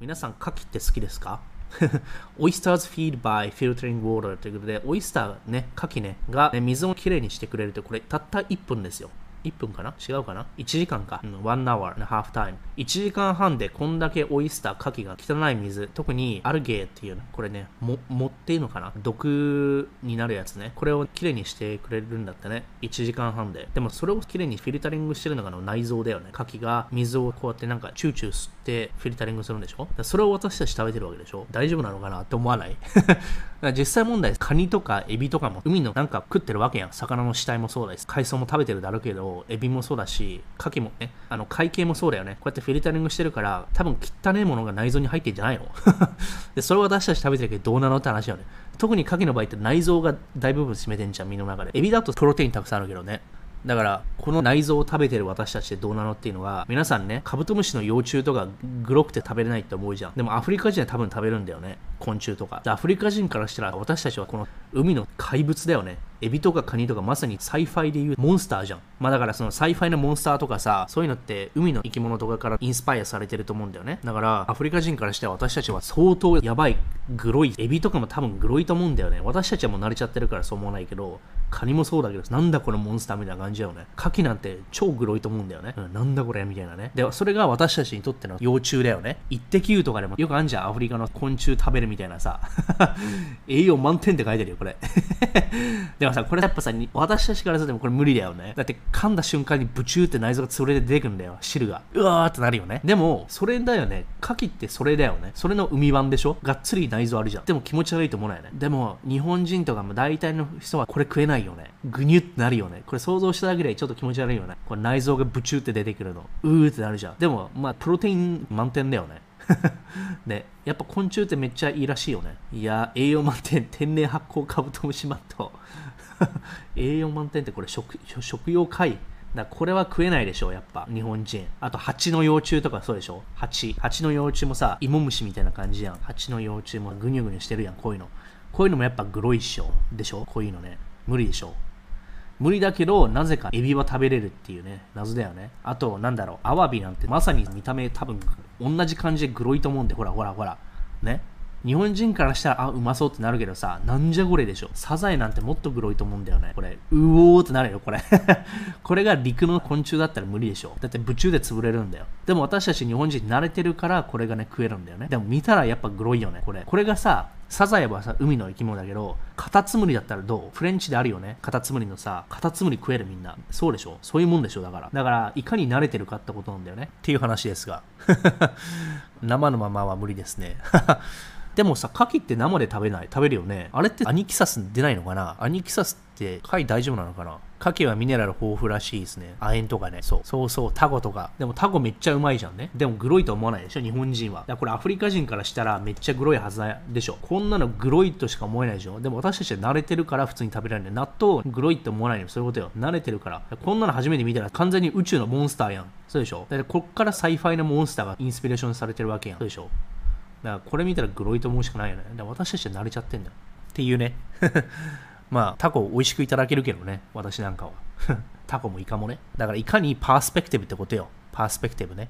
皆さん、牡蠣って好きですか？Oysters feed by filtering water ということで、オイスターね、牡蠣ね、が、ね、水をきれいにしてくれるって、これたった1分ですよ。1分かな？違うかな ?1 時間か。うん、1 hour and half time。1時間半でこんだけオイスター、牡蠣が汚い水、特にアルゲーっていう、これね、も、持っていいのかな？毒になるやつね。これをきれいにしてくれるんだってね。1時間半で。でもそれをきれいにフィルタリングしてるのがの内臓だよね。牡蠣が水をこうやってなんかチューチュー吸ってフィルタリングするんでしょ？それを私たち食べてるわけでしょ？大丈夫なのかなって思わない？実際問題、カニとかエビとかも海のなんか食ってるわけやん。魚の死体もそうです。海藻も食べてるだろうけど、エビもそうだし、牡蠣もね、あの海形もそうだよね。こうやってフィルタリングしてるから、多分汚ねえものが内臓に入ってんじゃないの で、それを私たち食べてるけどどうなのって話よね。特に牡蠣の場合って内臓が大部分占めてんじゃん、身の中で。エビだとプロテインたくさんあるけどね。だから、この内臓を食べてる私たちってどうなのっていうのが、皆さんね、カブトムシの幼虫とかグロくて食べれないって思うじゃん。でもアフリカ人は多分食べるんだよね。昆虫とか。アフリカ人からしたら私たちはこの海の怪物だよね。エビとかカニとかまさに sci-fi でいうモンスターじゃん。まあだからその sci-fi のモンスターとかさ、そういうのって海の生き物とかからインスパイアされてると思うんだよね。だからアフリカ人からしては私たちは相当やばい、グロい、エビとかも多分グロいと思うんだよね。私たちはもう慣れちゃってるからそう思わないけど、カニもそうだけど、なんだこのモンスターみたいな感じだよね。カキなんて超グロいと思うんだよね。うん、なんだこれみたいなね。で、それが私たちにとっての幼虫だよね。イッテ Q とかでもよくあんじゃん、アフリカの昆虫食べるみたいなさ。栄養満点って書いてるよ、これ。でもさ、これやっぱさ、私たちからするとこれ無理だよね。だって噛んだ瞬間にブチューって内臓が潰れて出てくるんだよ、汁が。うわーってなるよね。でも、それだよね。牡蠣ってそれだよね。それの海版でしょ？がっつり内臓あるじゃん。でも気持ち悪いと思うよね。でも、日本人とかも大体の人はこれ食えないよね。ぐにゅってなるよね。これ想像しただけでちょっと気持ち悪いよね。これ内臓がブチューって出てくるの。うーってなるじゃん。でも、まあ、プロテイン満点だよね。で、やっぱ昆虫ってめっちゃいいらしいよね。いや、栄養満点、天然発酵カブトムシマット。栄養満点ってこれ食食用貝だこれは食えないでしょ、やっぱ、日本人。あと、蜂の幼虫とかそうでしょ蜂。蜂の幼虫もさ、芋虫みたいな感じやん。蜂の幼虫もぐにゅぐにゅしてるやん、こういうの。こういうのもやっぱグロいっしょ。でしょこういうのね。無理でしょ。無理だけど、なぜかエビは食べれるっていうね、謎だよね。あと、なんだろう、アワビなんてまさに見た目多分同じ感じでグロいと思うんで、ほらほらほら。ね。日本人からしたら、あ、うまそうってなるけどさ、なんじゃこれでしょ。サザエなんてもっとグロいと思うんだよね。これ、うおーってなるよ、これ。これが陸の昆虫だったら無理でしょ。だって、宇宙で潰れるんだよ。でも私たち日本人慣れてるから、これがね、食えるんだよね。でも見たらやっぱグロいよね、これ。これがさ、サザエはさ、海の生き物だけど、カタツムリだったらどう？フレンチであるよね。カタツムリのさ、カタツムリ食えるみんな。そうでしょ？そういうもんでしょ？だから。だから、いかに慣れてるかってことなんだよね。っていう話ですが。生のままは無理ですね。でもさ、牡蠣って生で食べない。食べるよね。あれってアニキサス出ないのかな？アニキサスって貝大丈夫なのかな？牡蠣はミネラル豊富らしいですね。亜鉛とかね。そう。そうそう、タコとか。でもタコめっちゃうまいじゃんね。でもグロいと思わないでしょ？日本人は。だからこれアフリカ人からしたらめっちゃグロいはずでしょ？こんなのグロいとしか思えないでしょ？でも私たちは慣れてるから普通に食べられるんで、納豆グロいって思わないのそういうことよ。慣れてるから。こんなの初めて見たら完全に宇宙のモンスターやん。そうでしょ？だってこっから sci-fi のモンスターがインスピレーションされてるわけやん。そうでしょ？だからこれ見たらグロいと思うしかないよね。だから私たちは慣れちゃってんだよ。っていうね。まあ、タコ美味しくいただけるけどね。私なんかは。タコもイカもね。だからいかにパースペクティブってことよ。パースペクティブね。